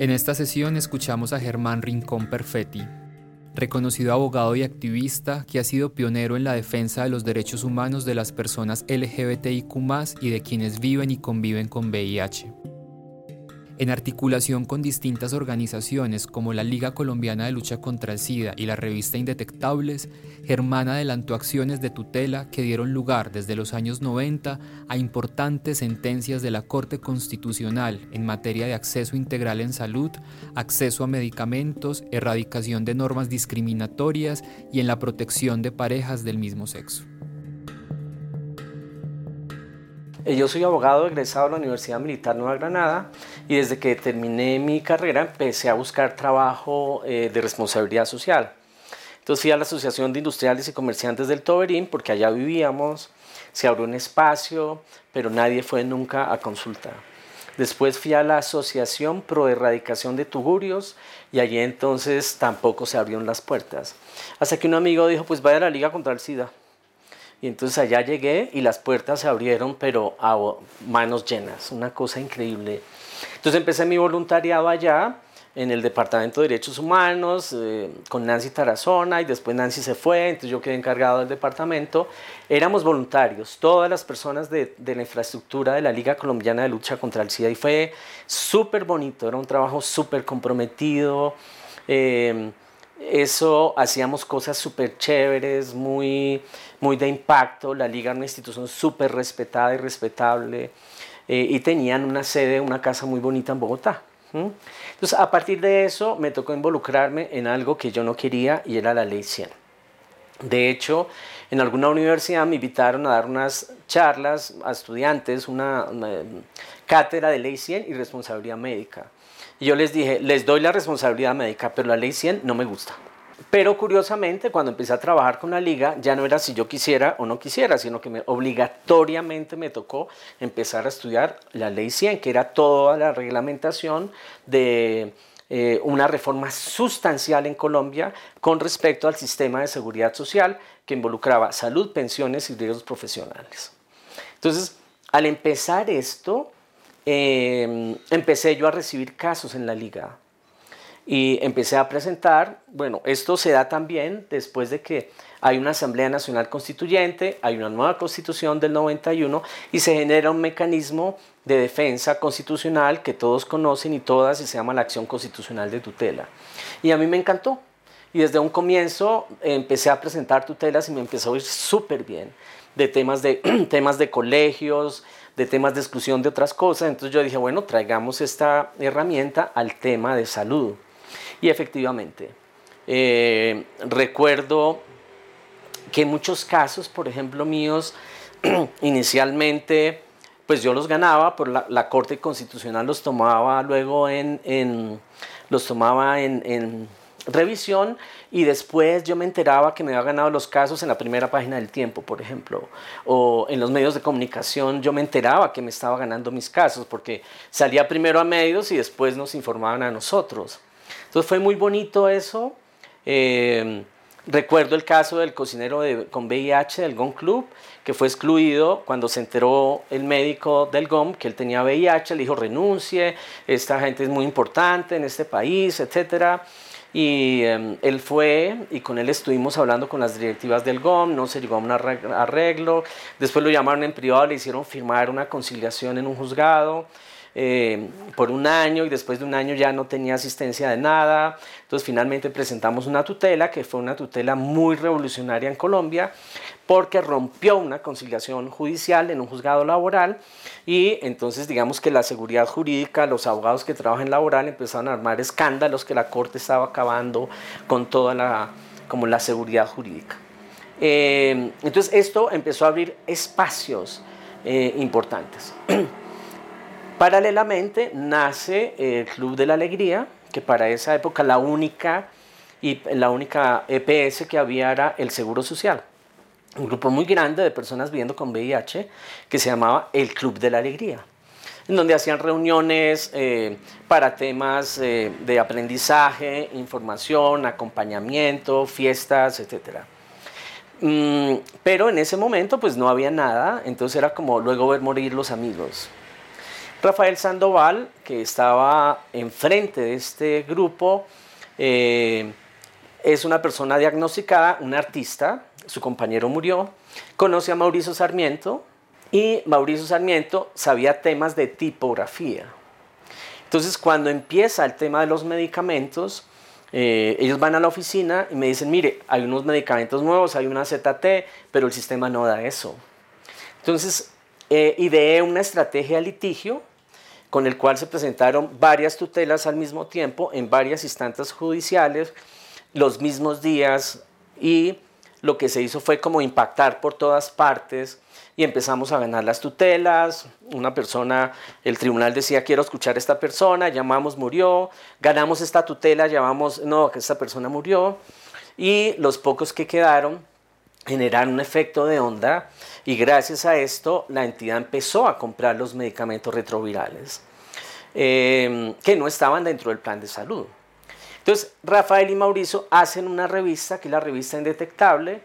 En esta sesión escuchamos a Germán Rincón Perfetti, reconocido abogado y activista que ha sido pionero en la defensa de los derechos humanos de las personas LGBTIQ y de quienes viven y conviven con VIH en articulación con distintas organizaciones como la Liga Colombiana de Lucha contra el SIDA y la revista Indetectables, Germán adelantó acciones de tutela que dieron lugar desde los años 90 a importantes sentencias de la Corte Constitucional en materia de acceso integral en salud, acceso a medicamentos, erradicación de normas discriminatorias y en la protección de parejas del mismo sexo. Yo soy abogado egresado de la Universidad Militar Nueva Granada y desde que terminé mi carrera empecé a buscar trabajo eh, de responsabilidad social. Entonces fui a la Asociación de Industriales y Comerciantes del Toberín porque allá vivíamos, se abrió un espacio, pero nadie fue nunca a consultar. Después fui a la Asociación Pro Erradicación de Tugurios y allí entonces tampoco se abrieron las puertas. Hasta que un amigo dijo, pues vaya a la Liga contra el SIDA. Y entonces allá llegué y las puertas se abrieron, pero a manos llenas, una cosa increíble. Entonces empecé mi voluntariado allá en el Departamento de Derechos Humanos eh, con Nancy Tarazona y después Nancy se fue, entonces yo quedé encargado del departamento. Éramos voluntarios, todas las personas de, de la infraestructura de la Liga Colombiana de Lucha contra el SIDA y fue súper bonito, era un trabajo súper comprometido. Eh, eso hacíamos cosas súper chéveres, muy, muy de impacto. La liga era una institución súper respetada y respetable. Eh, y tenían una sede, una casa muy bonita en Bogotá. Entonces, a partir de eso, me tocó involucrarme en algo que yo no quería y era la ley 100. De hecho, en alguna universidad me invitaron a dar unas charlas a estudiantes, una, una cátedra de ley 100 y responsabilidad médica. Y yo les dije, les doy la responsabilidad médica, pero la ley 100 no me gusta. Pero curiosamente, cuando empecé a trabajar con la liga, ya no era si yo quisiera o no quisiera, sino que me, obligatoriamente me tocó empezar a estudiar la ley 100, que era toda la reglamentación de eh, una reforma sustancial en Colombia con respecto al sistema de seguridad social que involucraba salud, pensiones y riesgos profesionales. Entonces, al empezar esto, Em, empecé yo a recibir casos en la liga y empecé a presentar, bueno, esto se da también después de que hay una Asamblea Nacional Constituyente, hay una nueva constitución del 91 y se genera un mecanismo de defensa constitucional que todos conocen y todas y se llama la acción constitucional de tutela. Y a mí me encantó. Y desde un comienzo empecé a presentar tutelas y me empezó a ir súper bien de temas de, temas de colegios, de temas de exclusión de otras cosas. Entonces yo dije, bueno, traigamos esta herramienta al tema de salud. Y efectivamente, eh, recuerdo que en muchos casos, por ejemplo míos, inicialmente, pues yo los ganaba, por la, Corte Constitucional los tomaba luego en, los tomaba en revisión y después yo me enteraba que me había ganado los casos en la primera página del tiempo, por ejemplo, o en los medios de comunicación yo me enteraba que me estaba ganando mis casos porque salía primero a medios y después nos informaban a nosotros. Entonces fue muy bonito eso. Eh, recuerdo el caso del cocinero con VIH del GOM Club, que fue excluido cuando se enteró el médico del GOM que él tenía VIH, le dijo renuncie, esta gente es muy importante en este país, etcétera. Y em, él fue y con él estuvimos hablando con las directivas del GOM, no se llegó a un arreglo, después lo llamaron en privado, le hicieron firmar una conciliación en un juzgado. Eh, por un año y después de un año ya no tenía asistencia de nada. Entonces finalmente presentamos una tutela que fue una tutela muy revolucionaria en Colombia porque rompió una conciliación judicial en un juzgado laboral y entonces digamos que la seguridad jurídica, los abogados que trabajan laboral empezaron a armar escándalos que la corte estaba acabando con toda la, como la seguridad jurídica. Eh, entonces esto empezó a abrir espacios eh, importantes. Paralelamente nace el Club de la Alegría, que para esa época la única la única EPS que había era el Seguro Social. Un grupo muy grande de personas viviendo con VIH que se llamaba el Club de la Alegría en donde hacían reuniones eh, para temas eh, de aprendizaje, información, acompañamiento, fiestas, etc. Mm, pero en ese momento pues no había nada, entonces era como luego ver morir los amigos. Rafael Sandoval, que estaba enfrente de este grupo, eh, es una persona diagnosticada, un artista, su compañero murió, conoce a Mauricio Sarmiento, y Mauricio Sarmiento sabía temas de tipografía. Entonces, cuando empieza el tema de los medicamentos, eh, ellos van a la oficina y me dicen, mire, hay unos medicamentos nuevos, hay una ZT, pero el sistema no da eso. Entonces, eh, ideé una estrategia de litigio con el cual se presentaron varias tutelas al mismo tiempo en varias instancias judiciales, los mismos días, y lo que se hizo fue como impactar por todas partes y empezamos a ganar las tutelas. Una persona, el tribunal decía, quiero escuchar a esta persona, llamamos, murió, ganamos esta tutela, llamamos, no, que esta persona murió. Y los pocos que quedaron generaron un efecto de onda y gracias a esto la entidad empezó a comprar los medicamentos retrovirales em, que no estaban dentro del plan de salud. Entonces, Rafael y Mauricio hacen una revista, que es la revista Indetectable,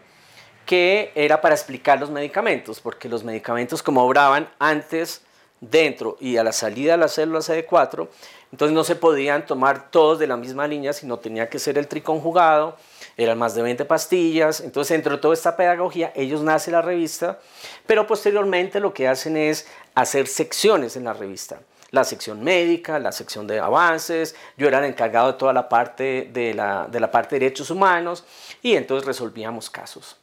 que era para explicar los medicamentos, porque los medicamentos como obraban antes, dentro y a la salida de las células CD4, entonces no se podían tomar todos de la misma línea, sino tenía que ser el triconjugado, eran más de 20 pastillas, entonces dentro de toda esta pedagogía ellos nacen la revista, pero posteriormente lo que hacen es hacer secciones en la revista la sección médica, la sección de avances, yo era el encargado de toda la parte de la, de la parte de derechos humanos y entonces resolvíamos casos.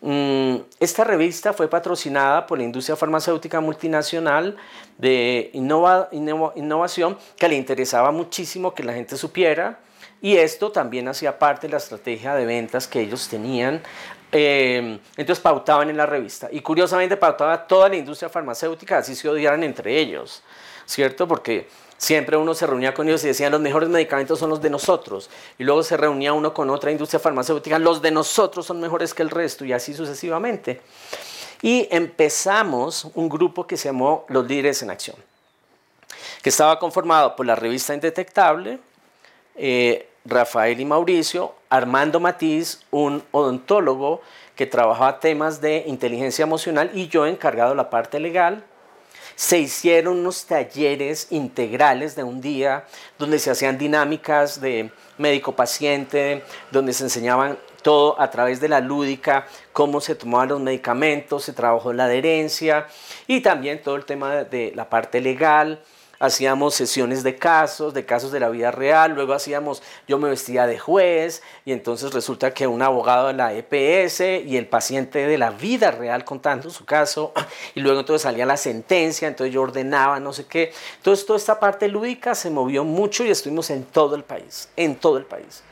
Mm, esta revista fue patrocinada por la industria farmacéutica multinacional de innovación que le interesaba muchísimo que la gente supiera y esto también hacía parte de la estrategia de ventas que ellos tenían. Eh, entonces pautaban en la revista y curiosamente pautaba toda la industria farmacéutica, así se odiaran entre ellos, ¿cierto? Porque Siempre uno se reunía con ellos y decían los mejores medicamentos son los de nosotros. Y luego se reunía uno con otra industria farmacéutica, los de nosotros son mejores que el resto y así sucesivamente. Y empezamos un grupo que se llamó Los Líderes en Acción, que estaba conformado por la revista Indetectable, eh, Rafael y Mauricio, Armando Matiz, un odontólogo que trabajaba temas de inteligencia emocional y yo encargado de la parte legal, se hicieron unos talleres integrales de un día donde se hacían dinámicas de médico-paciente, donde se enseñaban todo a través de la lúdica, cómo se tomaban los medicamentos, se trabajó la adherencia y también todo el tema de la parte legal, hacíamos sesiones de casos, de casos de la vida real, luego hacíamos, yo me vestía de juez y entonces resulta que un abogado de la EPS y el paciente de la vida real contando su caso y luego entonces salía la sentencia, entonces yo ordenaba no sé qué. Entonces toda esta parte lúdica se movió mucho y estuvimos en todo el país, en todo el país.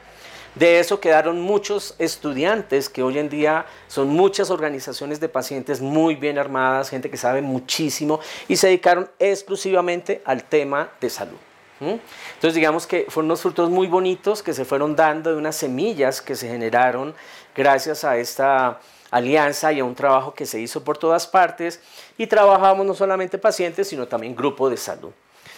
De eso quedaron muchos estudiantes que hoy en día son muchas organizaciones de pacientes muy bien armadas, gente que sabe muchísimo y se dedicaron exclusivamente al tema de salud. Entonces digamos que fueron unos frutos muy bonitos que se fueron dando de unas semillas que se generaron gracias a esta alianza y a un trabajo que se hizo por todas partes y trabajamos no solamente pacientes sino también grupo de salud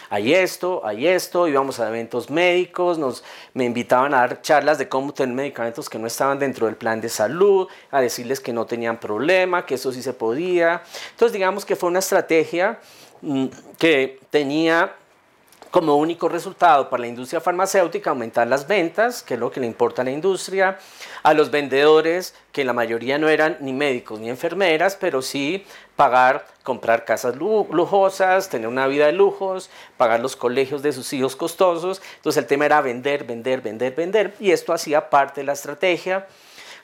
hay esto, hay esto, íbamos a eventos médicos, nos, me invitaban a dar charlas de cómo tener medicamentos que no estaban dentro del plan de salud, a decirles que no tenían problema, que eso sí se podía. Entonces digamos que fue una estrategia mm, que tenía como único resultado para la industria farmacéutica aumentar las ventas, que es lo que le importa a la industria, a los vendedores, que la mayoría no eran ni médicos ni enfermeras, pero sí pagar, comprar casas lujosas, tener una vida de lujos, pagar los colegios de sus hijos costosos. Entonces el tema era vender, vender, vender, vender, y esto hacía parte de la estrategia.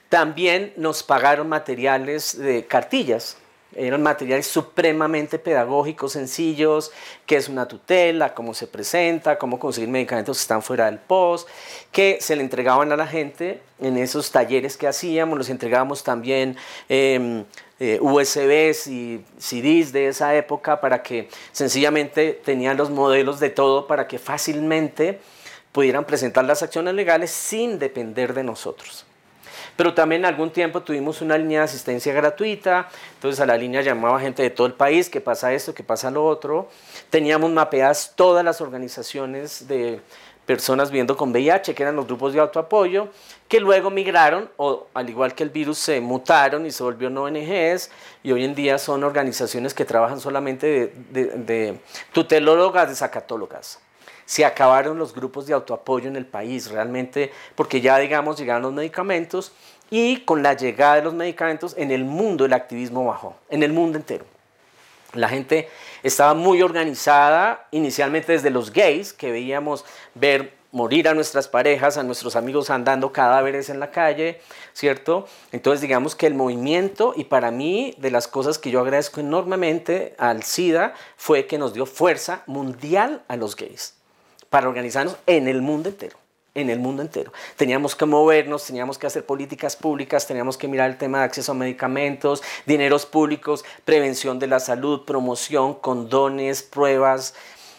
También nos pagaron materiales de cartillas, eran materiales supremamente pedagógicos, sencillos, qué es una tutela, cómo se presenta, cómo conseguir medicamentos que están fuera del POS, que se le entregaban a la gente en esos talleres que hacíamos, los entregábamos también em, eh, USBs y CDs de esa época para que sencillamente tenían los modelos de todo para que fácilmente pudieran presentar las acciones legales sin depender de nosotros. Pero también algún tiempo tuvimos una línea de asistencia gratuita, entonces a la línea llamaba gente de todo el país, que pasa esto, que pasa lo otro. Teníamos mapeadas todas las organizaciones de personas viviendo con VIH, que eran los grupos de autoapoyo, que luego migraron, o al igual que el virus, se mutaron y se volvieron ONGs, y hoy en día son organizaciones que trabajan solamente de, de, tutelólogas, de sacatólogas. Se acabaron los grupos de autoapoyo en el país, realmente, porque ya, digamos, llegaron los medicamentos, y con la llegada de los medicamentos, en el mundo el activismo bajó, en el mundo entero. La gente estaba muy organizada, inicialmente desde los gays, que veíamos ver morir a nuestras parejas, a nuestros amigos andando cadáveres en la calle, ¿cierto? Entonces digamos que el movimiento, y para mí de las cosas que yo agradezco enormemente al SIDA, fue que nos dio fuerza mundial a los gays, para organizarnos en el mundo entero en el mundo entero. Teníamos que movernos, teníamos que hacer políticas públicas, teníamos que mirar el tema de acceso a medicamentos, dineros públicos, prevención de la salud, promoción, condones, pruebas,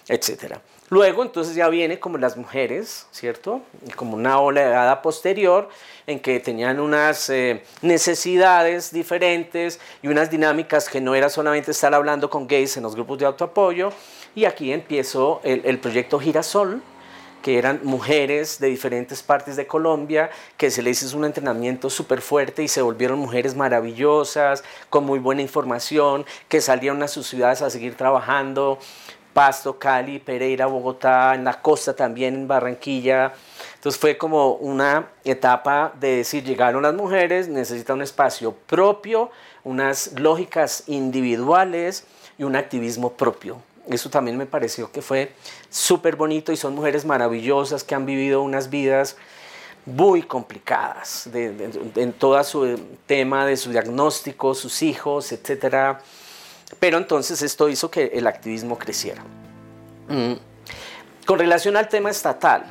etc. Luego entonces ya viene como las mujeres, ¿cierto? Como una oleada posterior en que tenían unas eh, necesidades diferentes y unas dinámicas que no era solamente estar hablando con gays en los grupos de autoapoyo. Y aquí empiezo el, proyecto Girasol, que eran mujeres de diferentes partes de Colombia, que se les hizo un entrenamiento súper fuerte y se volvieron mujeres maravillosas, con muy buena información, que salieron a sus ciudades a seguir trabajando, Pasto, Cali, Pereira, Bogotá, en la costa también, en Barranquilla. Entonces fue como una etapa de decir, llegaron las mujeres, necesitan un espacio propio, unas lógicas individuales y un activismo propio. Eso también me pareció que fue súper bonito y son mujeres maravillosas que han vivido unas vidas muy complicadas en todo su tema de su diagnóstico, sus hijos, etc. Pero entonces esto hizo que el activismo creciera. Mm. Con relación al tema estatal,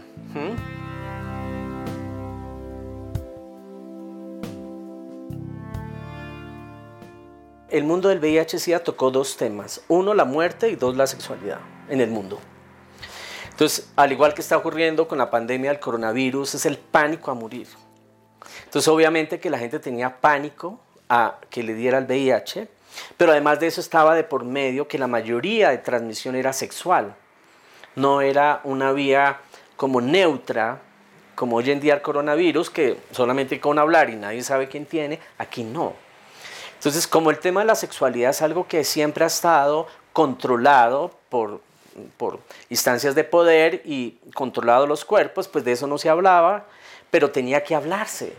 el mundo del VIH-Sida tocó dos temas. Uno, la muerte y dos, la sexualidad en el mundo. Entonces, al igual que está ocurriendo con la pandemia del coronavirus, es el pánico a morir. Entonces, obviamente que la gente tenía pánico a que le diera el VIH, pero además de eso estaba de por medio que la mayoría de transmisión era sexual. No era una vía como neutra, como hoy en día el coronavirus, que solamente con hablar y nadie sabe quién tiene, aquí no. Entonces, como el tema de la sexualidad es algo que siempre ha estado controlado por, por instancias de poder y controlado los cuerpos, pues de eso no se hablaba, pero tenía que hablarse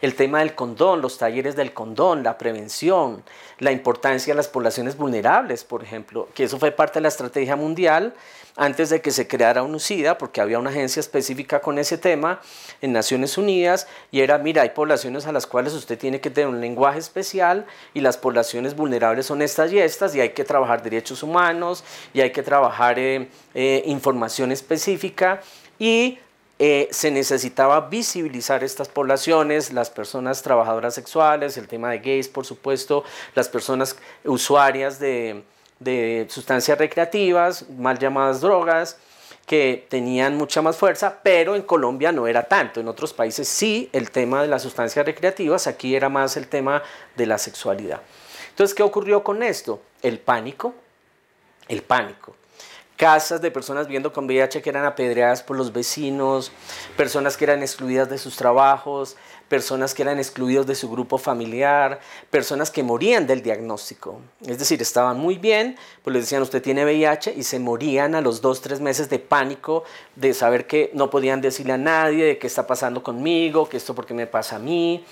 el tema del condón, los talleres del condón, la prevención, la importancia de las poblaciones vulnerables, por ejemplo, que eso fue parte de la estrategia mundial antes de que se creara UNUCIDA, porque había una agencia específica con ese tema en Naciones Unidas, y era, mira, hay poblaciones a las cuales usted tiene que tener un lenguaje especial, y las poblaciones vulnerables son estas y estas, y hay que trabajar derechos humanos, y hay que trabajar eh, eh, información específica, y eh, se necesitaba visibilizar estas poblaciones, las personas trabajadoras sexuales, el tema de gays, por supuesto, las personas usuarias de, de sustancias recreativas, mal llamadas drogas, que tenían mucha más fuerza, pero en Colombia no era tanto. En otros países sí el tema de las sustancias recreativas, aquí era más el tema de la sexualidad. Entonces, ¿qué ocurrió con esto? El pánico, el pánico casas de personas viviendo con VIH que eran apedreadas por los vecinos, personas que eran excluidas de sus trabajos, personas que eran excluidos de su grupo familiar, personas que morían del diagnóstico. Es decir, estaban muy bien, pues les decían usted tiene VIH y se morían a los dos, tres meses de pánico, de saber que no podían decirle a nadie de qué está pasando conmigo, que esto porque me pasa a mí.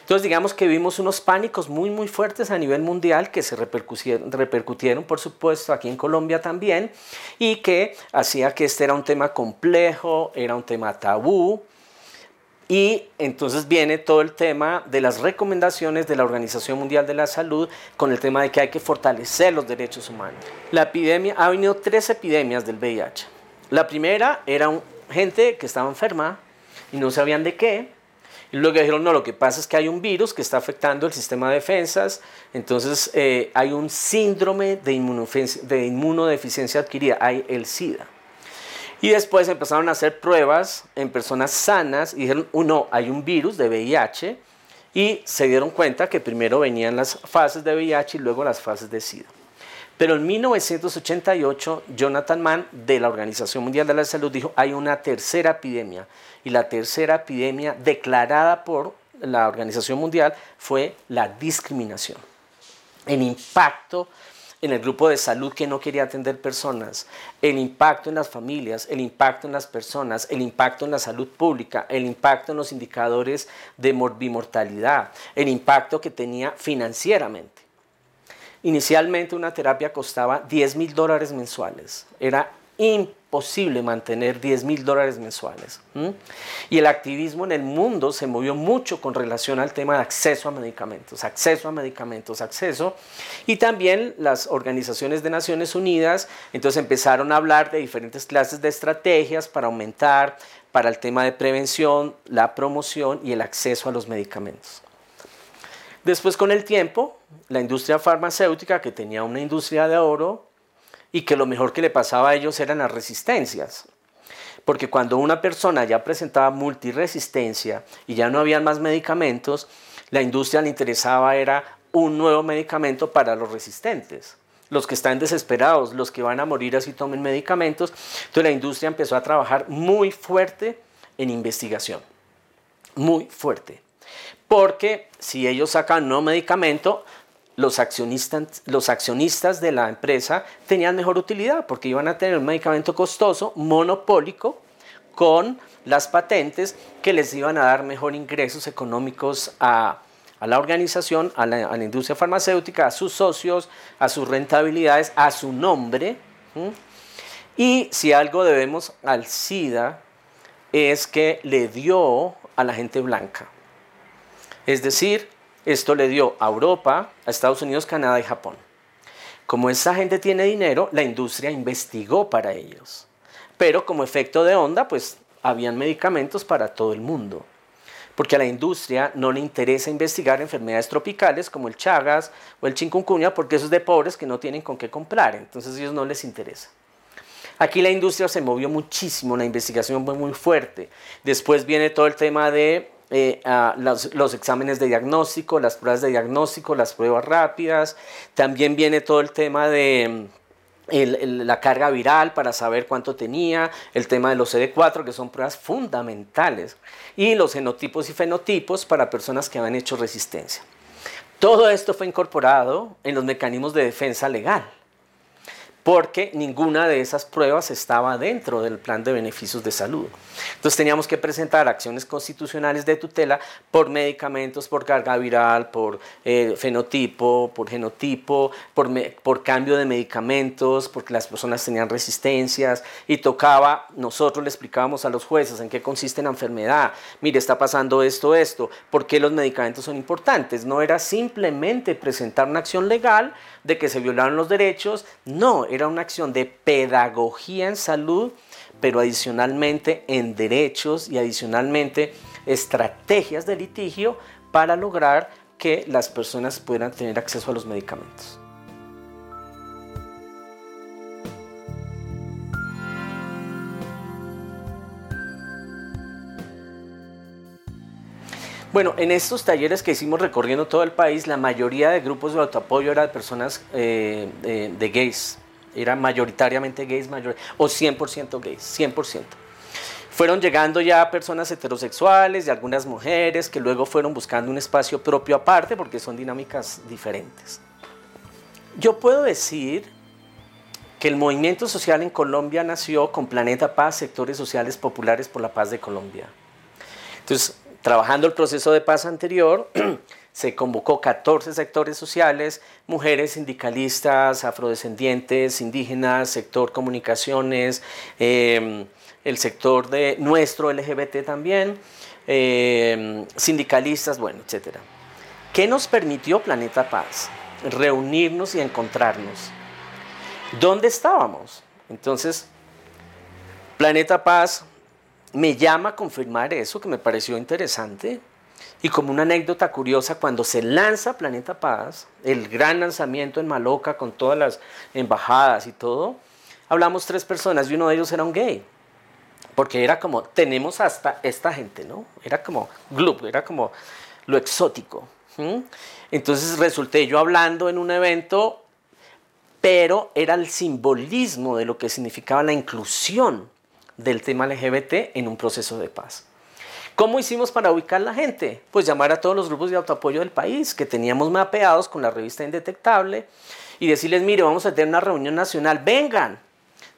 Entonces digamos que vimos unos pánicos muy, muy fuertes a nivel mundial que se repercutieron, repercutieron por supuesto, aquí en Colombia también, y que hacía que este era un tema complejo, era un tema tabú, y entonces viene todo el tema de las recomendaciones de la Organización Mundial de la Salud con el tema de que hay que fortalecer los derechos humanos. La epidemia, ha venido tres epidemias del VIH. La primera era gente que estaba enferma y no sabían de qué. Luego dijeron, no, lo que pasa es que hay un virus que está afectando el sistema de defensas, entonces eh, hay un síndrome de, de inmunodeficiencia adquirida, hay el SIDA. Y después empezaron a hacer pruebas en personas sanas y dijeron, uno, hay un virus de VIH y se dieron cuenta que primero venían las fases de VIH y luego las fases de SIDA. Pero en 1988, Jonathan Mann de la Organización Mundial de la Salud dijo, hay una tercera epidemia. Y la tercera epidemia declarada por la Organización Mundial fue la discriminación. El impacto en el grupo de salud que no quería atender personas, el impacto en las familias, el impacto en las personas, el impacto en la salud pública, el impacto en los indicadores de morbimortalidad, el impacto que tenía financieramente. Inicialmente una terapia costaba 10 mil dólares mensuales. Era imposible mantener 10 mil dólares mensuales. Y el activismo en el mundo se movió mucho con relación al tema de acceso a medicamentos, acceso a medicamentos, acceso. Y también las organizaciones de Naciones Unidas entonces empezaron a hablar de diferentes clases de estrategias para aumentar para el tema de prevención, la promoción y el acceso a los medicamentos. Después con el tiempo, la industria farmacéutica, que tenía una industria de oro y que lo mejor que le pasaba a ellos eran las resistencias. Porque cuando una persona ya presentaba multiresistencia y ya no habían más medicamentos, la industria le interesaba era un nuevo medicamento para los resistentes, los que están desesperados, los que van a morir así tomen medicamentos. Entonces la industria empezó a trabajar muy fuerte en investigación, muy fuerte. Porque si ellos sacan nuevo medicamento, los accionistas de la empresa tenían mejor utilidad porque iban a tener un medicamento costoso, monopólico, con las patentes que les iban a dar mejor ingresos económicos a, la organización, a la, industria farmacéutica, a sus socios, a sus rentabilidades, a su nombre. Y si algo debemos al SIDA es que le dio a la gente blanca. Es decir, esto le dio a Europa, a Estados Unidos, Canadá y Japón. Como esa gente tiene dinero, la industria investigó para ellos. Pero como efecto de onda, pues habían medicamentos para todo el mundo. Porque a la industria no le interesa investigar enfermedades tropicales como el Chagas o el chikungunya, porque eso es de pobres que no tienen con qué comprar. Entonces a ellos no les interesa. Aquí la industria se movió muchísimo, la investigación fue muy fuerte. Después viene todo el tema de eh, los, exámenes de diagnóstico, las pruebas de diagnóstico, las pruebas rápidas. También viene todo el tema de mm, la carga viral para saber cuánto tenía, el tema de los CD4, que son pruebas fundamentales, y los genotipos y fenotipos para personas que han hecho resistencia. Todo esto fue incorporado en los mecanismos de defensa legal porque ninguna de esas pruebas estaba dentro del plan de beneficios de salud. Entonces teníamos que presentar acciones constitucionales de tutela por medicamentos, por carga viral, por eh, fenotipo, por genotipo, por, por cambio de medicamentos, porque las personas tenían resistencias y tocaba, nosotros le explicábamos a los jueces en qué consiste la enfermedad, mire, está pasando esto, esto, por qué los medicamentos son importantes. No era simplemente presentar una acción legal de que se violaron los derechos, no, era una acción de pedagogía en salud, pero adicionalmente en derechos y adicionalmente estrategias de litigio para lograr que las personas puedan tener acceso a los medicamentos. Bueno, en estos talleres que hicimos recorriendo todo el país, la mayoría de grupos de autoapoyo era de personas eh, de, gays, era mayoritariamente gays, mayor, o 100% gays, 100%. Fueron llegando ya personas heterosexuales y algunas mujeres que luego fueron buscando un espacio propio aparte porque son dinámicas diferentes. Yo puedo decir que el movimiento social en Colombia nació con Planeta Paz, sectores sociales populares por la paz de Colombia. Entonces, Trabajando el proceso de paz anterior, se convocó 14 sectores sociales, mujeres, sindicalistas, afrodescendientes, indígenas, sector comunicaciones, em, el sector de nuestro LGBT también, em, sindicalistas, bueno, etc. ¿Qué nos permitió Planeta Paz? Reunirnos y encontrarnos. ¿Dónde estábamos? Entonces, Planeta Paz me llama a confirmar eso, que me pareció interesante. Y como una anécdota curiosa, cuando se lanza Planeta Paz, el gran lanzamiento en Maloca con todas las embajadas y todo, hablamos tres personas y uno de ellos era un gay. porque era como, tenemos hasta esta gente, ¿no? Era como gloop, era como lo exótico. Entonces resulté yo hablando en un evento, pero era el simbolismo de lo que significaba la inclusión del tema LGBT en un proceso de paz. ¿Cómo hicimos para ubicar la gente? Pues llamar a todos los grupos de autoapoyo del país que teníamos mapeados con la revista Indetectable y decirles, mire, vamos a tener una reunión nacional, vengan.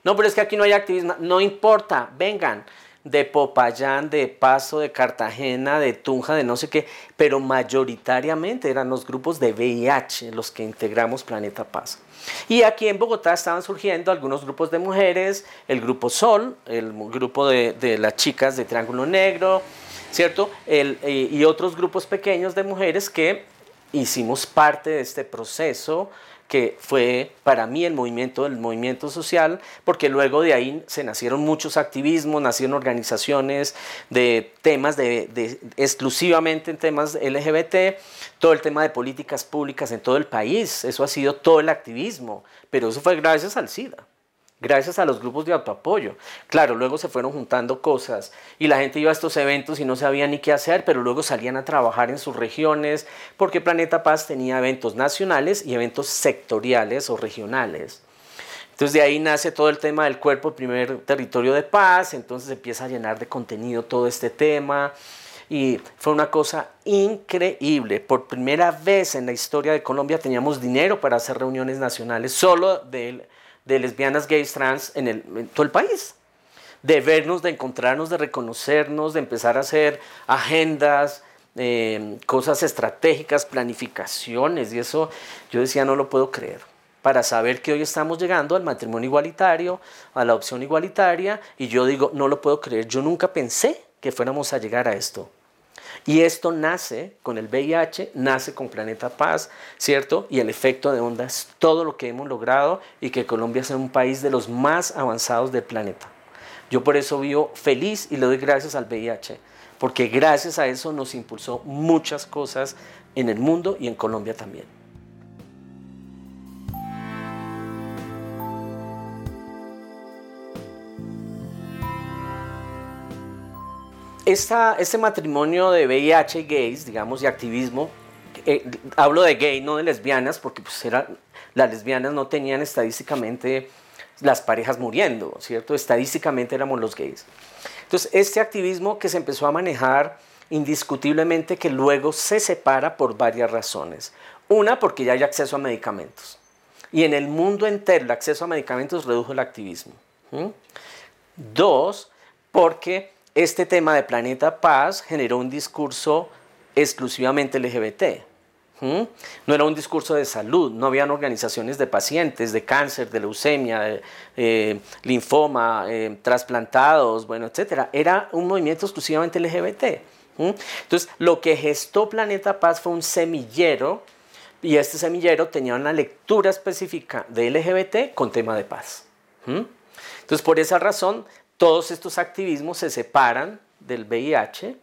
No, pero es que aquí no hay activismo, no importa, vengan de Popayán, de Paso, de Cartagena, de Tunja, de no sé qué, pero mayoritariamente eran los grupos de VIH los que integramos Planeta Paz. Y aquí en Bogotá estaban surgiendo algunos grupos de mujeres, el grupo Sol, el grupo de, las chicas de Triángulo Negro, ¿cierto? y otros grupos pequeños de mujeres que hicimos parte de este proceso que fue para mí el movimiento del movimiento social, porque luego de ahí se nacieron muchos activismos, nacieron organizaciones de temas de, exclusivamente en temas LGBT, todo el tema de políticas públicas en todo el país, eso ha sido todo el activismo, pero eso fue gracias al SIDA gracias a los grupos de autoapoyo. Claro, luego se fueron juntando cosas y la gente iba a estos eventos y no sabía ni qué hacer, pero luego salían a trabajar en sus regiones porque Planeta Paz tenía eventos nacionales y eventos sectoriales o regionales. Entonces de ahí nace todo el tema del cuerpo, primer territorio de paz, entonces empieza a llenar de contenido todo este tema y fue una cosa increíble. Por primera vez en la historia de Colombia teníamos dinero para hacer reuniones nacionales solo del de lesbianas, gays, trans en, todo el país. De vernos, de encontrarnos, de reconocernos, de empezar a hacer agendas, eh, cosas estratégicas, planificaciones. Y eso yo decía, no lo puedo creer. Para saber que hoy estamos llegando al matrimonio igualitario, a la opción igualitaria, y yo digo, no lo puedo creer. Yo nunca pensé que fuéramos a llegar a esto. Y esto nace con el VIH, nace con Planeta Paz, ¿cierto? Y el efecto de ondas, todo lo que hemos logrado y que Colombia sea un país de los más avanzados del planeta. Yo por eso vivo feliz y le doy gracias al VIH, porque gracias a eso nos impulsó muchas cosas en el mundo y en Colombia también. Este matrimonio de VIH gays, digamos, y activismo, eh, hablo de gay, no de lesbianas, porque pues las lesbianas no tenían estadísticamente las parejas muriendo, ¿cierto? Estadísticamente éramos los gays. Entonces, este activismo que se empezó a manejar indiscutiblemente que luego se separa por varias razones. Una, porque ya hay acceso a medicamentos. Y en el mundo entero el acceso a medicamentos redujo el activismo. Dos, porque este tema de Planeta Paz generó un discurso exclusivamente LGBT. No era un discurso de salud, no habían organizaciones de pacientes, de cáncer, de leucemia, de eh, linfoma, eh, trasplantados, bueno, etc. Era un movimiento exclusivamente LGBT. Entonces, lo que gestó Planeta Paz fue un semillero y este semillero tenía una lectura específica de LGBT con tema de paz. Entonces, por esa razón, todos estos activismos se separan del VIH,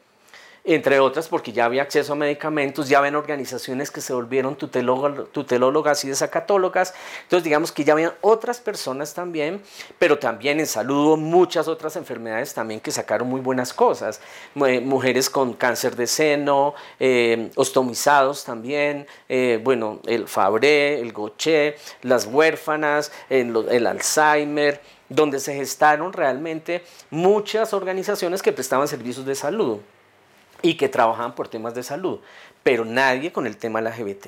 entre otras porque ya había acceso a medicamentos, ya habían organizaciones que se volvieron tutelólogas y desacatólogas, entonces digamos que ya habían otras personas también, pero también en salud muchas otras enfermedades también que sacaron muy buenas cosas, mujeres con cáncer de seno, eh, ostomizados también, eh, bueno, el Fabré, el Gaucher, las huérfanas, el Alzheimer, donde se gestaron realmente muchas organizaciones que prestaban servicios de salud y que trabajaban por temas de salud, pero nadie con el tema LGBT.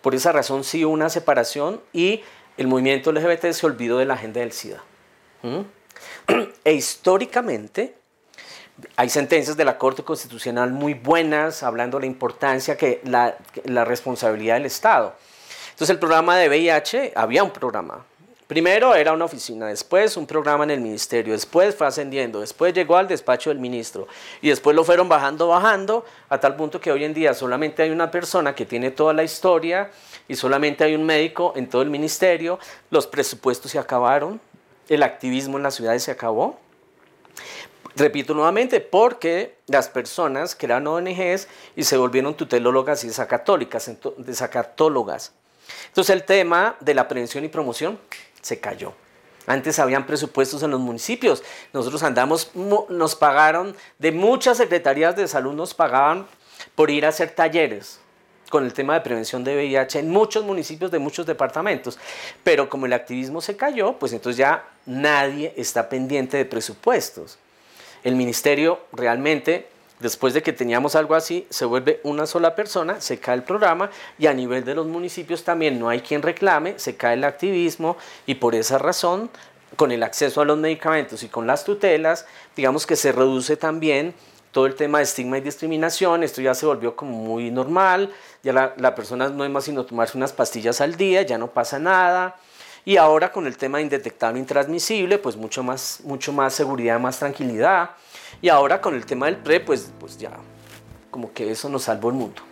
Por esa razón sí hubo una separación y el movimiento LGBT se olvidó de la agenda del SIDA. ¿Mm? E históricamente hay sentencias de la Corte Constitucional muy buenas hablando de la importancia que la, la responsabilidad del Estado. Entonces el programa de VIH, había un programa, Primero era una oficina, después un programa en el ministerio, después fue ascendiendo, después llegó al despacho del ministro y después lo fueron bajando, bajando, a tal punto que hoy en día solamente hay una persona que tiene toda la historia y solamente hay un médico en todo el ministerio, los presupuestos se acabaron, el activismo en las ciudades se acabó. Repito nuevamente, porque las personas que eran ONGs y se volvieron tutelólogas y desacatólicas, desacatólogas. Entonces el tema de la prevención y promoción se cayó. Antes habían presupuestos en los municipios. Nosotros andamos, nos pagaron, de muchas secretarías de salud nos pagaban por ir a hacer talleres con el tema de prevención de VIH en muchos municipios de muchos departamentos. Pero como el activismo se cayó, pues entonces ya nadie está pendiente de presupuestos. El ministerio realmente, después de que teníamos algo así, se vuelve una sola persona, se cae el programa y a nivel de los municipios también no hay quien reclame, se cae el activismo y por esa razón, con el acceso a los medicamentos y con las tutelas, digamos que se reduce también todo el tema de estigma y discriminación, esto ya se volvió como muy normal, ya la, persona no es más sino tomarse unas pastillas al día, ya no pasa nada. Y ahora con el tema de indetectable intransmisible, pues mucho más, mucho más seguridad, más tranquilidad. Y ahora con el tema del PRE, pues, pues ya como que eso nos salvó el mundo.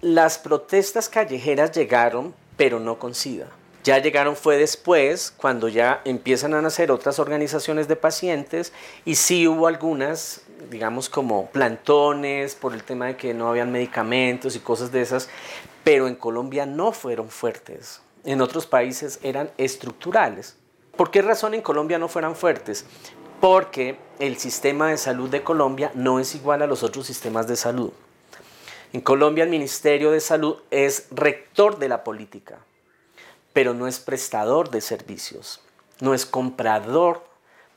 Las protestas callejeras llegaron, pero no con SIDA. Ya llegaron fue después, cuando ya empiezan a nacer otras organizaciones de pacientes y sí hubo algunas, digamos como plantones por el tema de que no habían medicamentos y cosas de esas, pero en Colombia no fueron fuertes. En otros países eran estructurales. ¿Por qué razón en Colombia no fueran fuertes? Porque el sistema de salud de Colombia no es igual a los otros sistemas de salud. En Colombia el Ministerio de Salud es rector de la política pero no es prestador de servicios, no es comprador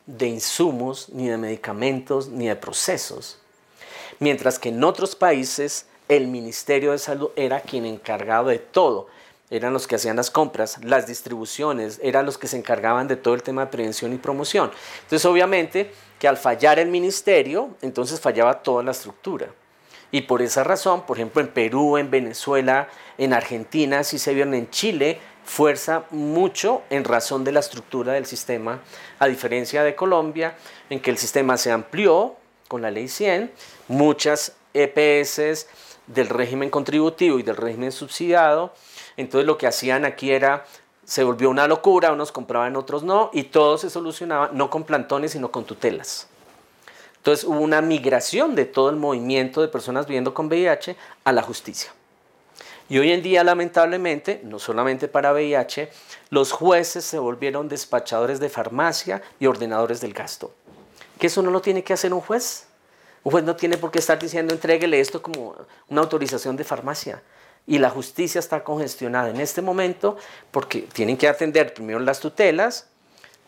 de insumos, ni de medicamentos, ni de procesos. Mientras que en otros países el Ministerio de Salud era quien encargado de todo. Eran los que hacían las compras, las distribuciones, eran los que se encargaban de todo el tema de prevención y promoción. Entonces, obviamente, que al fallar el ministerio, entonces fallaba toda la estructura. Y por esa razón, por ejemplo, en Perú, en Venezuela, en Argentina, si se vieron en Chile, fuerza mucho en razón de la estructura del sistema, a diferencia de Colombia, en que el sistema se amplió con la ley 100, muchas EPS del régimen contributivo y del régimen subsidiado, entonces lo que hacían aquí era, se volvió una locura, unos compraban, otros no, y todo se solucionaba no con plantones, sino con tutelas. Entonces hubo una migración de todo el movimiento de personas viviendo con VIH a la justicia. Y hoy en día, lamentablemente, no solamente para VIH, los jueces se volvieron despachadores de farmacia y ordenadores del gasto. ¿Que eso no lo tiene que hacer un juez? Juez no tiene por qué estar diciendo entréguele esto como una autorización de farmacia. Y la justicia está congestionada en este momento porque tienen que atender primero las tutelas,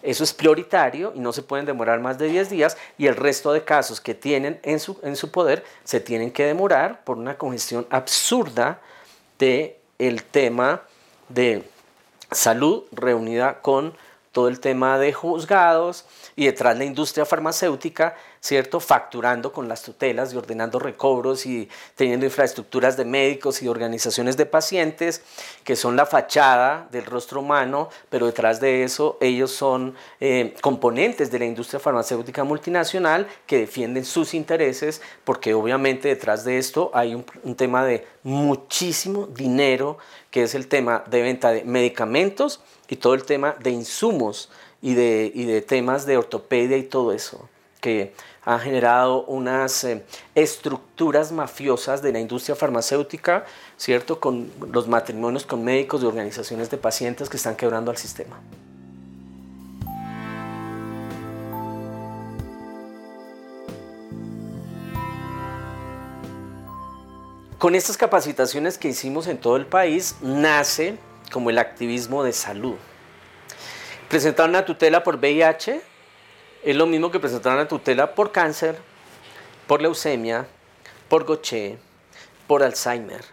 eso es prioritario y no se pueden demorar más de 10 días y el resto de casos que tienen en su, en su poder se tienen que demorar por una congestión absurda de el tema de salud reunida con todo el tema de juzgados y detrás la industria farmacéutica ¿cierto? Facturando con las tutelas y ordenando recobros y teniendo infraestructuras de médicos y organizaciones de pacientes que son la fachada del rostro humano, pero detrás de eso ellos son eh, componentes de la industria farmacéutica multinacional que defienden sus intereses porque obviamente detrás de esto hay un, un tema de muchísimo dinero que es el tema de venta de medicamentos y todo el tema de insumos y de, y de temas de ortopedia y todo eso que ha generado unas eh, estructuras mafiosas de la industria farmacéutica, ¿cierto? Con los matrimonios con médicos y organizaciones de pacientes que están quebrando al sistema. Con estas capacitaciones que hicimos en todo el país, nace como el activismo de salud. Presentaron una tutela por VIH, es lo mismo que presentar una tutela por cáncer, por leucemia, por Gaucher, por Alzheimer.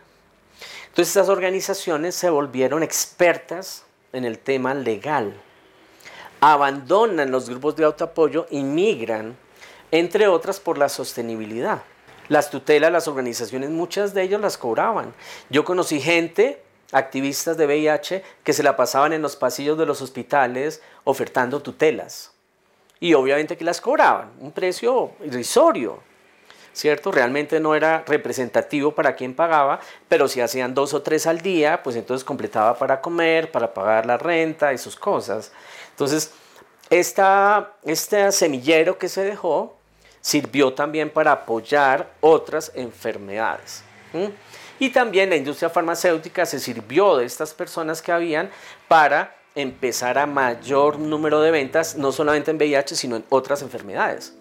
Entonces estas organizaciones se volvieron expertas en el tema legal, abandonan los grupos de autoapoyo y migran, entre otras, por la sostenibilidad. Las tutelas, las organizaciones, muchas de ellas las cobraban. Yo conocí gente, activistas de VIH, que se la pasaban en los pasillos de los hospitales ofertando tutelas y obviamente que las cobraban, un precio irrisorio, ¿cierto? Realmente no era representativo para quien pagaba, pero si hacían dos o tres al día, pues entonces completaba para comer, para pagar la renta y sus cosas. Entonces, esta, este semillero que se dejó sirvió también para apoyar otras enfermedades. Y también la industria farmacéutica se sirvió de estas personas que habían para empezar a mayor número de ventas, no solamente en VIH, sino en otras enfermedades.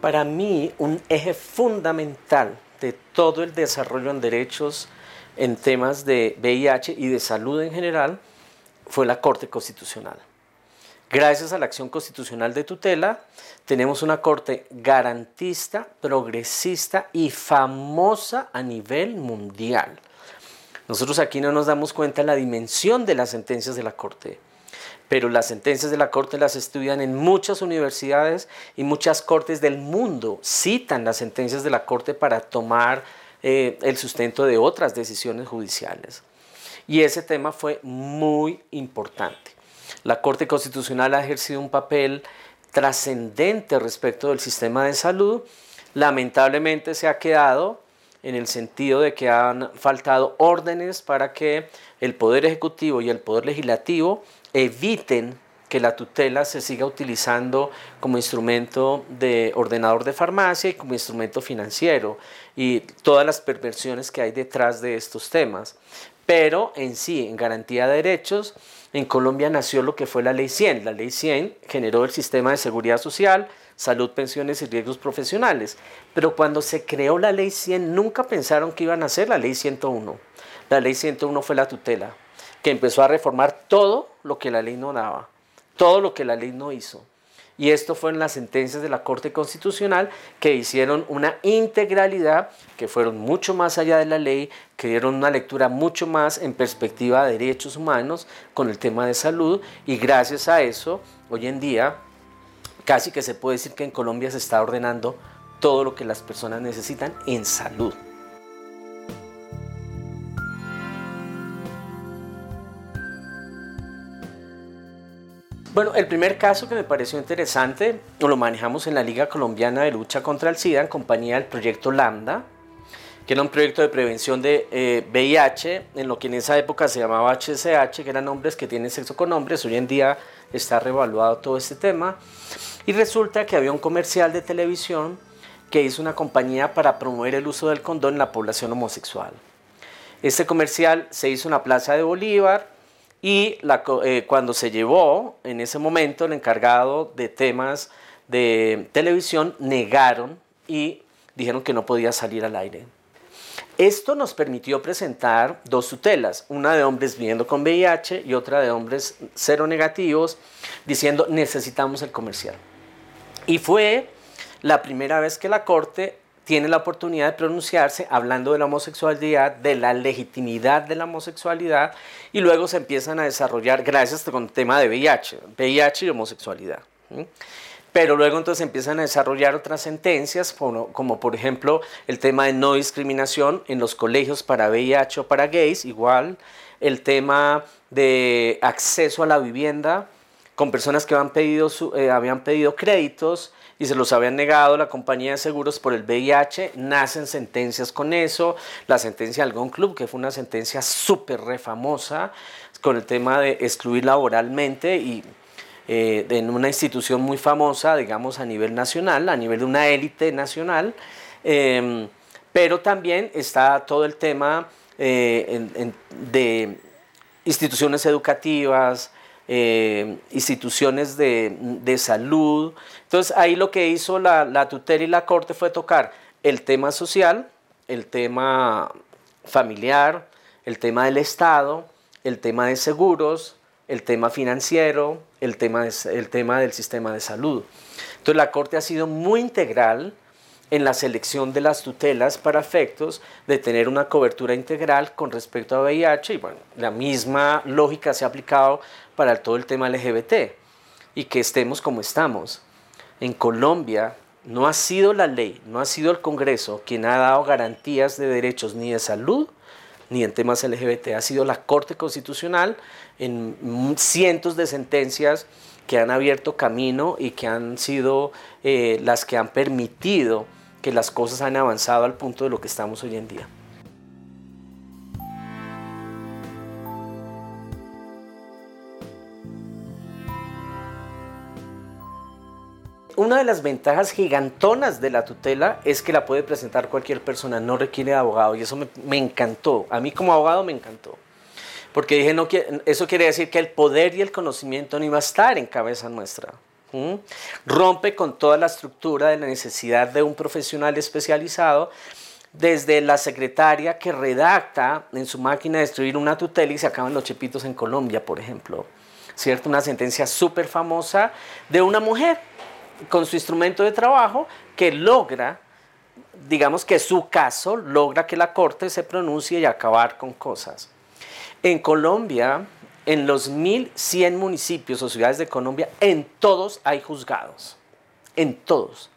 Para mí, un eje fundamental de todo el desarrollo en derechos en temas de VIH y de salud en general fue la Corte Constitucional. Gracias a la acción constitucional de tutela, tenemos una corte garantista, progresista y famosa a nivel mundial. Nosotros aquí no nos damos cuenta de la dimensión de las sentencias de la corte, pero las sentencias de la corte las estudian en muchas universidades y muchas cortes del mundo citan las sentencias de la corte para tomar eh, el sustento de otras decisiones judiciales. Y ese tema fue muy importante. La Corte Constitucional ha ejercido un papel trascendente respecto del sistema de salud. Lamentablemente se ha quedado en el sentido de que han faltado órdenes para que el Poder Ejecutivo y el Poder Legislativo eviten que la tutela se siga utilizando como instrumento de ordenador de farmacia y como instrumento financiero y todas las perversiones que hay detrás de estos temas. Pero en sí, en garantía de derechos, en Colombia nació lo que fue la Ley 100. La Ley 100 generó el sistema de seguridad social, salud, pensiones y riesgos profesionales. Pero cuando se creó la Ley 100 nunca pensaron que iban a hacer la Ley 101. La Ley 101 fue la tutela, que empezó a reformar todo lo que la ley no daba, todo lo que la ley no hizo. Y esto fue en las sentencias de la Corte Constitucional que hicieron una integralidad, que fueron mucho más allá de la ley, que dieron una lectura mucho más en perspectiva de derechos humanos con el tema de salud. Y gracias a eso, hoy en día, casi que se puede decir que en Colombia se está ordenando todo lo que las personas necesitan en salud. Bueno, el primer caso que me pareció interesante lo manejamos en la Liga Colombiana de Lucha contra el SIDA en compañía del proyecto Lambda, que era un proyecto de prevención de VIH, eh, en lo que en esa época se llamaba HCH, que eran hombres que tienen sexo con hombres. Hoy en día está revaluado todo este tema. Y resulta que había un comercial de televisión que hizo una compañía para promover el uso del condón en la población homosexual. Este comercial se hizo en la Plaza de Bolívar y eh, cuando se llevó en ese momento el encargado de temas de televisión, negaron y dijeron que no podía salir al aire. Esto nos permitió presentar dos tutelas, una de hombres viviendo con VIH y otra de hombres cero negativos, diciendo necesitamos el comercial. Y fue la primera vez que la Corte tiene la oportunidad de pronunciarse hablando de la homosexualidad, de la legitimidad de la homosexualidad, y luego se empiezan a desarrollar, gracias con el tema de VIH, VIH y homosexualidad. Pero luego entonces empiezan a desarrollar otras sentencias, como, como, por ejemplo el tema de no discriminación en los colegios para VIH o para gays, igual, el tema de acceso a la vivienda con personas que habían pedido, eh, habían pedido créditos, y se los habían negado la compañía de seguros por el VIH, nacen sentencias con eso, la sentencia del Gun Club, que fue una sentencia súper refamosa con el tema de excluir laboralmente y eh, en una institución muy famosa, digamos, a nivel nacional, a nivel de una élite nacional, em, pero también está todo el tema eh, de instituciones educativas, eh, instituciones de, de, salud. Entonces ahí lo que hizo la, la, tutela y la corte fue tocar el tema social, el tema familiar, el tema del Estado, el tema de seguros, el tema financiero, el tema, el tema del sistema de salud. Entonces la corte ha sido muy integral en la selección de las tutelas para efectos de tener una cobertura integral con respecto a VIH y bueno, la misma lógica se ha aplicado para todo el tema LGBT y que estemos como estamos. En Colombia no ha sido la ley, no ha sido el Congreso quien ha dado garantías de derechos ni de salud ni en temas LGBT, ha sido la Corte Constitucional en cientos de sentencias que han abierto camino y que han sido eh, las que han permitido que las cosas han avanzado al punto de lo que estamos hoy en día. Una de las ventajas gigantonas de la tutela es que la puede presentar cualquier persona, no requiere de abogado y eso me, encantó. A mí como abogado me encantó. Porque dije, no, eso quiere decir que el poder y el conocimiento no iba a estar en cabeza nuestra. Rompe con toda la estructura de la necesidad de un profesional especializado, desde la secretaria que redacta en su máquina de escribir una tutela y se acaban los chepitos en Colombia, por ejemplo. ¿Cierto? Una sentencia súper famosa de una mujer con su instrumento de trabajo que logra, digamos que su caso logra que la corte se pronuncie y acabar con cosas. En Colombia, en los 1.100 municipios o ciudades de Colombia, en todos hay juzgados, en todos.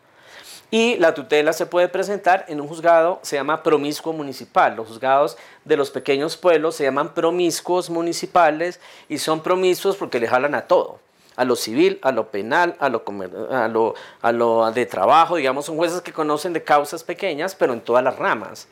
Y la tutela se puede presentar en un juzgado, se llama promiscuo municipal. Los juzgados de los pequeños pueblos se llaman promiscuos municipales y son promiscuos porque le jalan a todo a lo civil, a lo penal, a lo, a lo, de trabajo, digamos, son jueces que conocen de causas pequeñas, pero en todas las ramas.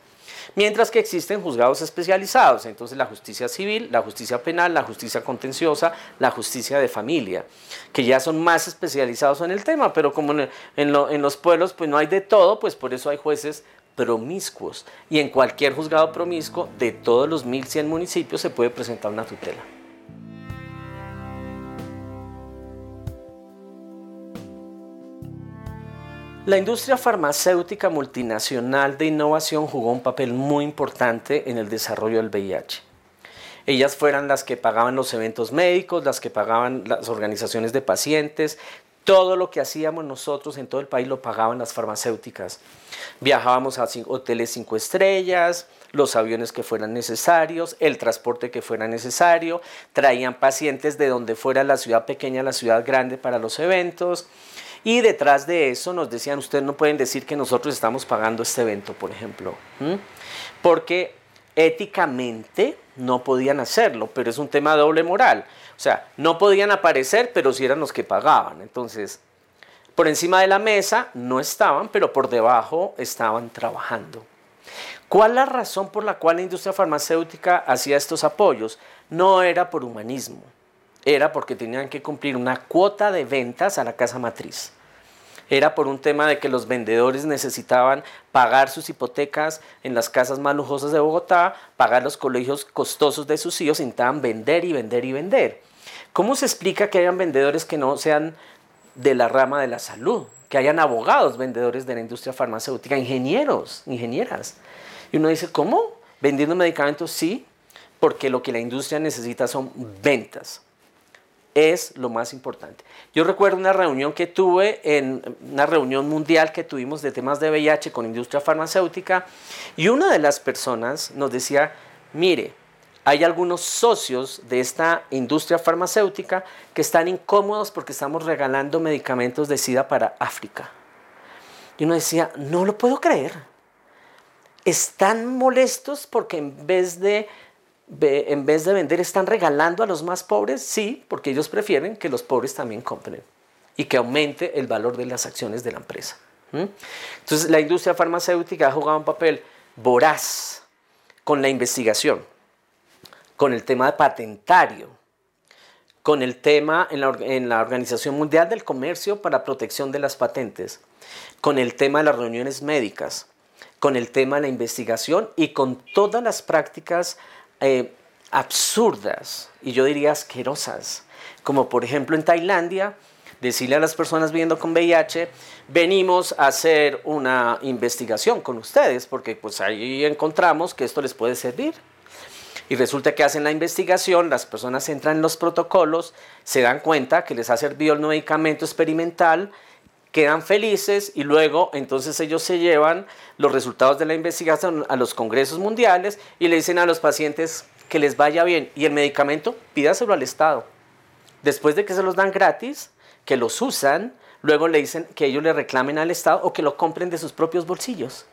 Mientras que existen juzgados especializados, entonces la justicia civil, la justicia penal, la justicia contenciosa, la justicia de familia, que ya son más especializados en el tema, pero como en, en los pueblos pues no hay de todo, pues por eso hay jueces promiscuos. Y en cualquier juzgado promiscuo de todos los 1.100 municipios se puede presentar una tutela. La industria farmacéutica multinacional de innovación jugó un papel muy importante en el desarrollo del VIH. Ellas fueron las que pagaban los eventos médicos, las que pagaban las organizaciones de pacientes, todo lo que hacíamos nosotros en todo el país lo pagaban las farmacéuticas. Viajábamos a hoteles cinco estrellas, los aviones que fueran necesarios, el transporte que fuera necesario, traían pacientes de donde fuera la ciudad pequeña a la ciudad grande para los eventos. Y detrás de eso nos decían, ustedes no pueden decir que nosotros estamos pagando este evento, por ejemplo, porque éticamente no podían hacerlo, pero es un tema doble moral. O sea, no podían aparecer, pero sí eran los que pagaban. Entonces, por encima de la mesa no estaban, pero por debajo estaban trabajando. ¿Cuál es la razón por la cual la industria farmacéutica hacía estos apoyos? No era por humanismo, era porque tenían que cumplir una cuota de ventas a la casa matriz era por un tema de que los vendedores necesitaban pagar sus hipotecas en las casas más lujosas de Bogotá, pagar los colegios costosos de sus hijos, intentaban vender y vender y vender. ¿Cómo se explica que hayan vendedores que no sean de la rama de la salud? Que hayan abogados vendedores de la industria farmacéutica, ingenieros, ingenieras. Y uno dice, ¿cómo? ¿Vendiendo medicamentos? Sí, porque lo que la industria necesita son ventas es lo más importante. Yo recuerdo una reunión que tuve, en una reunión mundial que tuvimos de temas de VIH con industria farmacéutica, y una de las personas nos decía, mire, hay algunos socios de esta industria farmacéutica que están incómodos porque estamos regalando medicamentos de SIDA para África. Y uno decía, no lo puedo creer. Están molestos porque en vez de en vez de vender, están regalando a los más pobres, sí, porque ellos prefieren que los pobres también compren y que aumente el valor de las acciones de la empresa. Entonces, la industria farmacéutica ha jugado un papel voraz con la investigación, con el tema de patentario, con el tema en la, Organización Mundial del Comercio para protección de las patentes, con el tema de las reuniones médicas, con el tema de la investigación y con todas las prácticas eh, absurdas y yo diría asquerosas, como por ejemplo en Tailandia, decirle a las personas viviendo con VIH, venimos a hacer una investigación con ustedes, porque pues ahí encontramos que esto les puede servir. Y resulta que hacen la investigación, las personas entran en los protocolos, se dan cuenta que les ha servido el medicamento experimental, quedan felices y luego entonces ellos se llevan los resultados de la investigación a los congresos mundiales y le dicen a los pacientes que les vaya bien y el medicamento pídaselo al Estado. Después de que se los dan gratis, que los usan, luego le dicen que ellos le reclamen al Estado o que lo compren de sus propios bolsillos.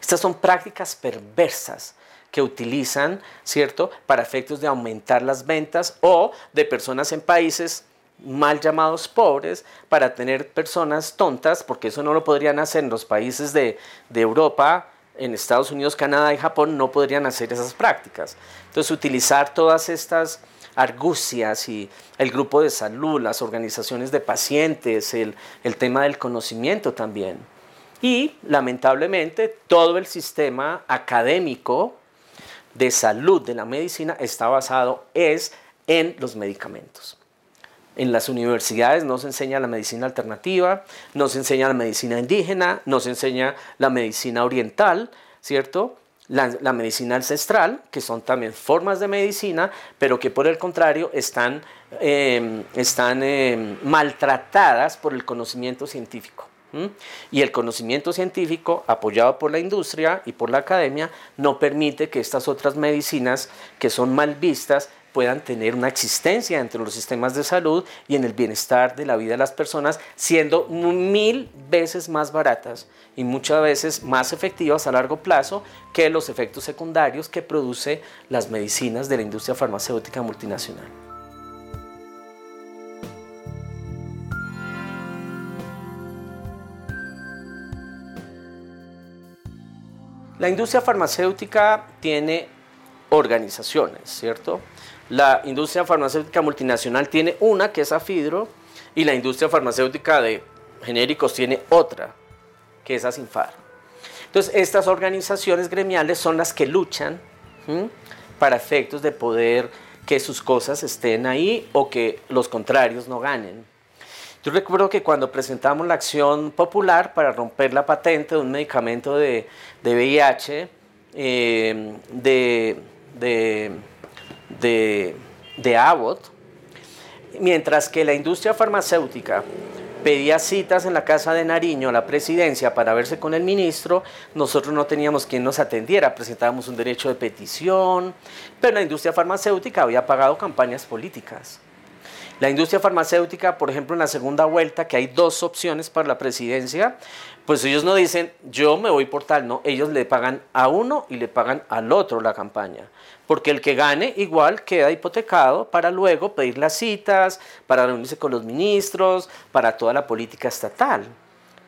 Estas son prácticas perversas que utilizan, ¿cierto?, para efectos de aumentar las ventas o de personas en países mal llamados pobres para tener personas tontas, porque eso no lo podrían hacer en los países de, Europa, en Estados Unidos, Canadá y Japón, no podrían hacer esas prácticas. Entonces, utilizar todas estas argucias y el grupo de salud, las organizaciones de pacientes, el, el tema del conocimiento también. Y lamentablemente todo el sistema académico de salud de la medicina está basado es en los medicamentos. En las universidades no se enseña la medicina alternativa, no se enseña la medicina indígena, no se enseña la medicina oriental, ¿cierto? La, medicina ancestral, que son también formas de medicina, pero que por el contrario están, em, están em, maltratadas por el conocimiento científico. Y el conocimiento científico, apoyado por la industria y por la academia, no permite que estas otras medicinas que son mal vistas puedan tener una existencia entre los sistemas de salud y en el bienestar de la vida de las personas, siendo mil veces más baratas y muchas veces más efectivas a largo plazo que los efectos secundarios que produce las medicinas de la industria farmacéutica multinacional. La industria farmacéutica tiene organizaciones, ¿cierto? La industria farmacéutica multinacional tiene una, que es Afidro, y la industria farmacéutica de genéricos tiene otra, que es Asinfar. Entonces, estas organizaciones gremiales son las que luchan para efectos de poder que sus cosas estén ahí o que los contrarios no ganen. Yo recuerdo que cuando presentamos la acción popular para romper la patente de un medicamento de, VIH, eh, de, de, de Abbott, mientras que la industria farmacéutica pedía citas en la casa de Nariño la presidencia para verse con el ministro, nosotros no teníamos quien nos atendiera, presentábamos un derecho de petición, pero la industria farmacéutica había pagado campañas políticas. La industria farmacéutica, por ejemplo, en la segunda vuelta, que hay dos opciones para la presidencia, pues ellos no dicen yo me voy por tal, no, ellos le pagan a uno y le pagan al otro la campaña, porque el que gane igual queda hipotecado para luego pedir las citas, para reunirse con los ministros, para toda la política estatal,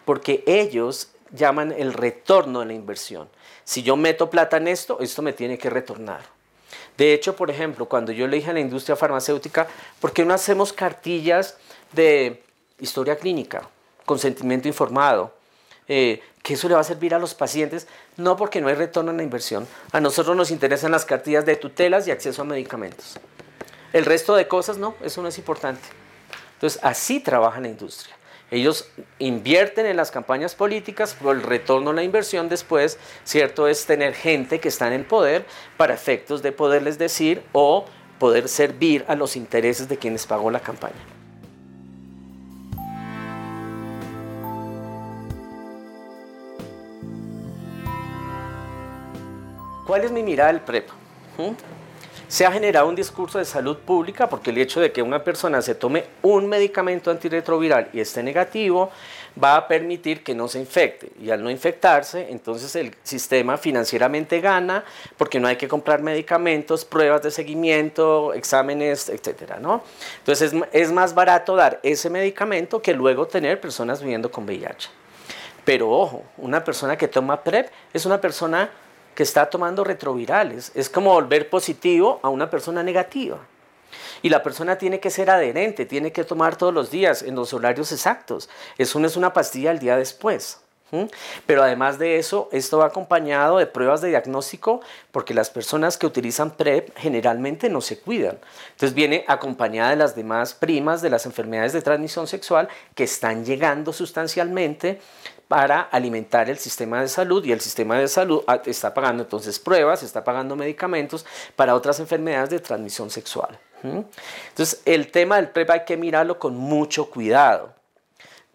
porque ellos llaman el retorno de la inversión. Si yo meto plata en esto, esto me tiene que retornar. De hecho, por ejemplo, cuando yo le dije a la industria farmacéutica, ¿por qué no hacemos cartillas de historia clínica, consentimiento informado? Eh, que eso le va a servir a los pacientes, no porque no hay retorno en la inversión. A nosotros nos interesan las cartillas de tutelas y acceso a medicamentos. El resto de cosas no, eso no es importante. Entonces, así trabaja la industria. Ellos invierten en las campañas políticas, pero el retorno a la inversión después, cierto, es tener gente que está en el poder para efectos de poderles decir o poder servir a los intereses de quienes pagó la campaña. ¿Cuál es mi mirada del PREP? se ha generado un discurso de salud pública porque el hecho de que una persona se tome un medicamento antirretroviral y esté negativo va a permitir que no se infecte y al no infectarse entonces el sistema financieramente gana porque no hay que comprar medicamentos, pruebas de seguimiento, exámenes, etcétera, ¿no? Entonces es, es más barato dar ese medicamento que luego tener personas viviendo con VIH. Pero ojo, una persona que toma PrEP es una persona que está tomando retrovirales. Es como volver positivo a una persona negativa. Y la persona tiene que ser adherente, tiene que tomar todos los días en los horarios exactos. Eso no es una pastilla el día después. Pero además de eso, esto va acompañado de pruebas de diagnóstico porque las personas que utilizan PrEP generalmente no se cuidan. Entonces viene acompañada de las demás primas de las enfermedades de transmisión sexual que están llegando sustancialmente para alimentar el sistema de salud y el sistema de salud ah, está pagando entonces pruebas, está pagando medicamentos para otras enfermedades de transmisión sexual. Entonces el tema del PrEP hay que mirarlo con mucho cuidado.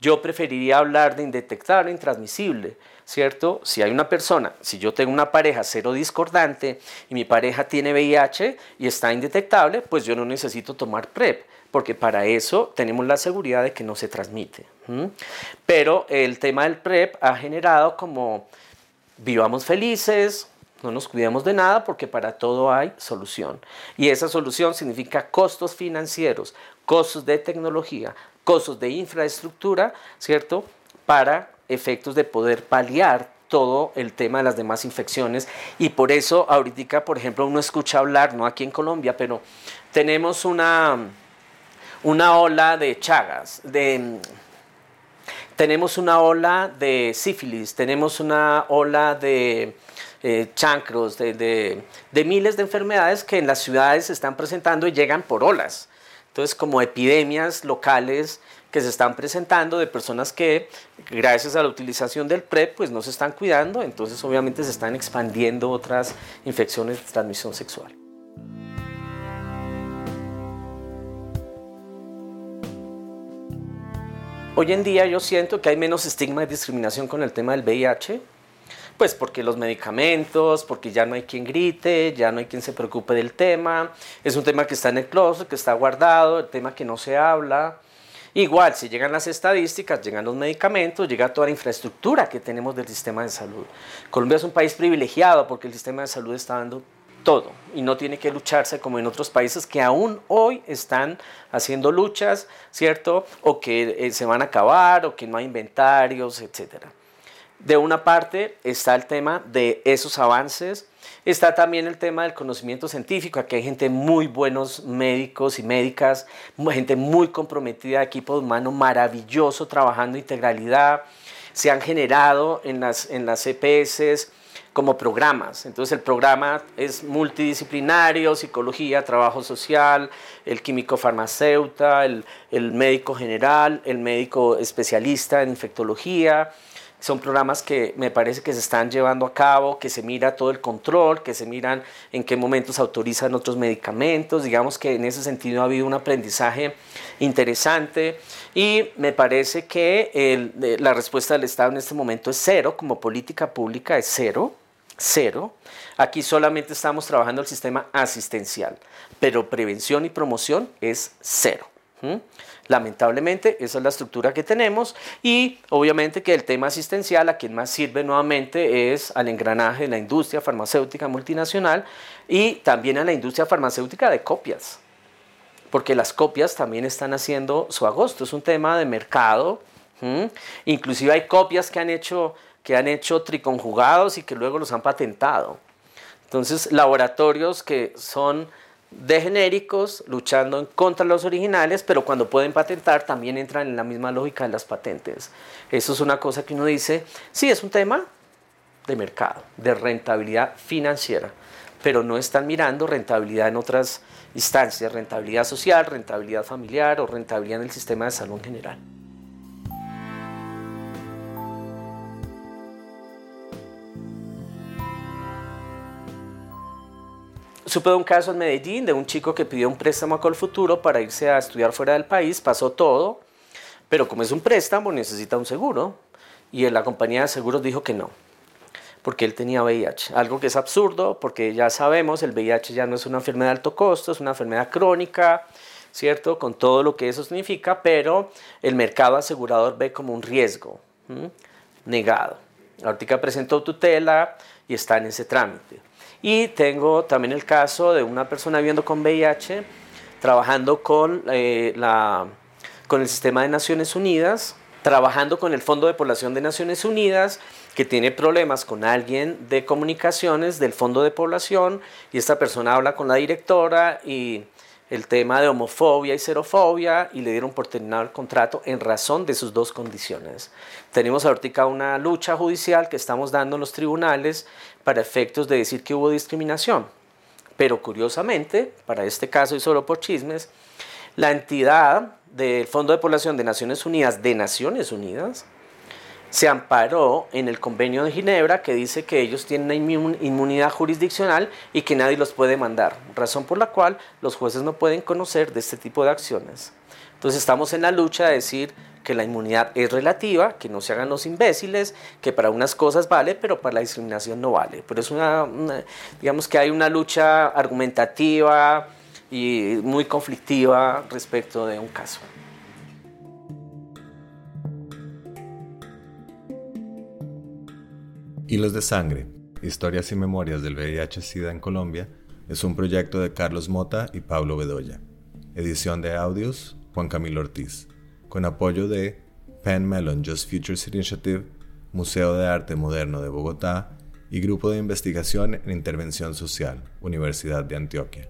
Yo preferiría hablar de indetectable, intransmisible, ¿cierto? Si hay una persona, si yo tengo una pareja cero discordante y mi pareja tiene VIH y está indetectable, pues yo no necesito tomar PrEP porque para eso tenemos la seguridad de que no se transmite. Pero el tema del PrEP ha generado como vivamos felices, no nos cuidemos de nada porque para todo hay solución. Y esa solución significa costos financieros, costos de tecnología, costos de infraestructura, ¿cierto? Para efectos de poder paliar todo el tema de las demás infecciones y por eso ahorita, por ejemplo, uno escucha hablar, no aquí en Colombia, pero tenemos una, una ola de chagas, de, tenemos una ola de sífilis, tenemos una ola de eh, chancros, de, de, miles de enfermedades que en las ciudades se están presentando y llegan por olas. Entonces, como epidemias locales que se están presentando de personas que, gracias a la utilización del PrEP, pues no se están cuidando, entonces obviamente se están expandiendo otras infecciones de transmisión sexual. Hoy en día yo siento que hay menos estigma y discriminación con el tema del VIH, pues porque los medicamentos, porque ya no hay quien grite, ya no hay quien se preocupe del tema, es un tema que está en el closet, que está guardado, el tema que no se habla. Igual, si llegan las estadísticas, llegan los medicamentos, llega toda la infraestructura que tenemos del sistema de salud. Colombia es un país privilegiado porque el sistema de salud está dando y no tiene que lucharse como en otros países que aún hoy están haciendo luchas, ¿cierto? O que eh, se van a acabar o que no hay inventarios, etc. De una parte está el tema de esos avances, está también el tema del conocimiento científico, aquí hay gente muy buenos médicos y médicas, gente muy comprometida, equipo humano maravilloso trabajando integralidad, se han generado en las, en las EPS como programas. Entonces el programa es multidisciplinario, psicología, trabajo social, el químico farmacéutico, el, el médico general, el médico especialista en infectología, son programas que me parece que se están llevando a cabo, que se mira todo el control, que se miran en qué momentos autorizan otros medicamentos. Digamos que en ese sentido ha habido un aprendizaje interesante y me parece que la respuesta del Estado en este momento es cero, como política pública es cero cero. Aquí solamente estamos trabajando el sistema asistencial, pero prevención y promoción es cero. Lamentablemente, esa es la estructura que tenemos y obviamente que el tema asistencial a quien más sirve nuevamente es al engranaje de la industria farmacéutica multinacional y también a la industria farmacéutica de copias, porque las copias también están haciendo su agosto, es un tema de mercado. Inclusive hay copias que han hecho que han hecho triconjugados y que luego los han patentado. Entonces, laboratorios que son de genéricos luchando contra los originales, pero cuando pueden patentar también entran en la misma lógica de las patentes. Eso es una cosa que uno dice, sí, es un tema de mercado, de rentabilidad financiera, pero no están mirando rentabilidad en otras instancias, rentabilidad social, rentabilidad familiar o rentabilidad en el sistema de salud en general. Supe de un caso en Medellín de un chico que pidió un préstamo a Colfuturo para irse a estudiar fuera del país, pasó todo, pero como es un préstamo necesita un seguro y la compañía de seguros dijo que no, porque él tenía VIH, algo que es absurdo porque ya sabemos, el VIH ya no es una enfermedad de alto costo, es una enfermedad crónica, ¿cierto? Con todo lo que eso significa, pero el mercado asegurador ve como un riesgo negado. Ahorita presentó tutela y está en ese trámite. Y tengo también el caso de una persona viviendo con VIH, trabajando con, eh, la, con el sistema de Naciones Unidas, trabajando con el Fondo de Población de Naciones Unidas, que tiene problemas con alguien de comunicaciones del Fondo de Población, y esta persona habla con la directora y el tema de homofobia y xerofobia y le dieron por terminado el contrato en razón de sus dos condiciones. Tenemos ahorita una lucha judicial que estamos dando en los tribunales para efectos de decir que hubo discriminación. Pero curiosamente, para este caso y solo por chismes, la entidad del Fondo de Población de Naciones Unidas, de Naciones Unidas, se amparó en el convenio de Ginebra que dice que ellos tienen inmunidad jurisdiccional y que nadie los puede mandar, razón por la cual los jueces no pueden conocer de este tipo de acciones. Entonces estamos en la lucha de decir que la inmunidad es relativa, que no se hagan los imbéciles, que para unas cosas vale, pero para la discriminación no vale. Pero es una digamos que hay una lucha argumentativa y muy conflictiva respecto de un caso. Hilos de Sangre, Historias y Memorias del VIH-Sida en Colombia, es un proyecto de Carlos Mota y Pablo Bedoya. Edición de audios, Juan Camilo Ortiz. Con apoyo de Penn Mellon Just Futures Initiative, Museo de Arte Moderno de Bogotá y Grupo de Investigación en Intervención Social, Universidad de Antioquia.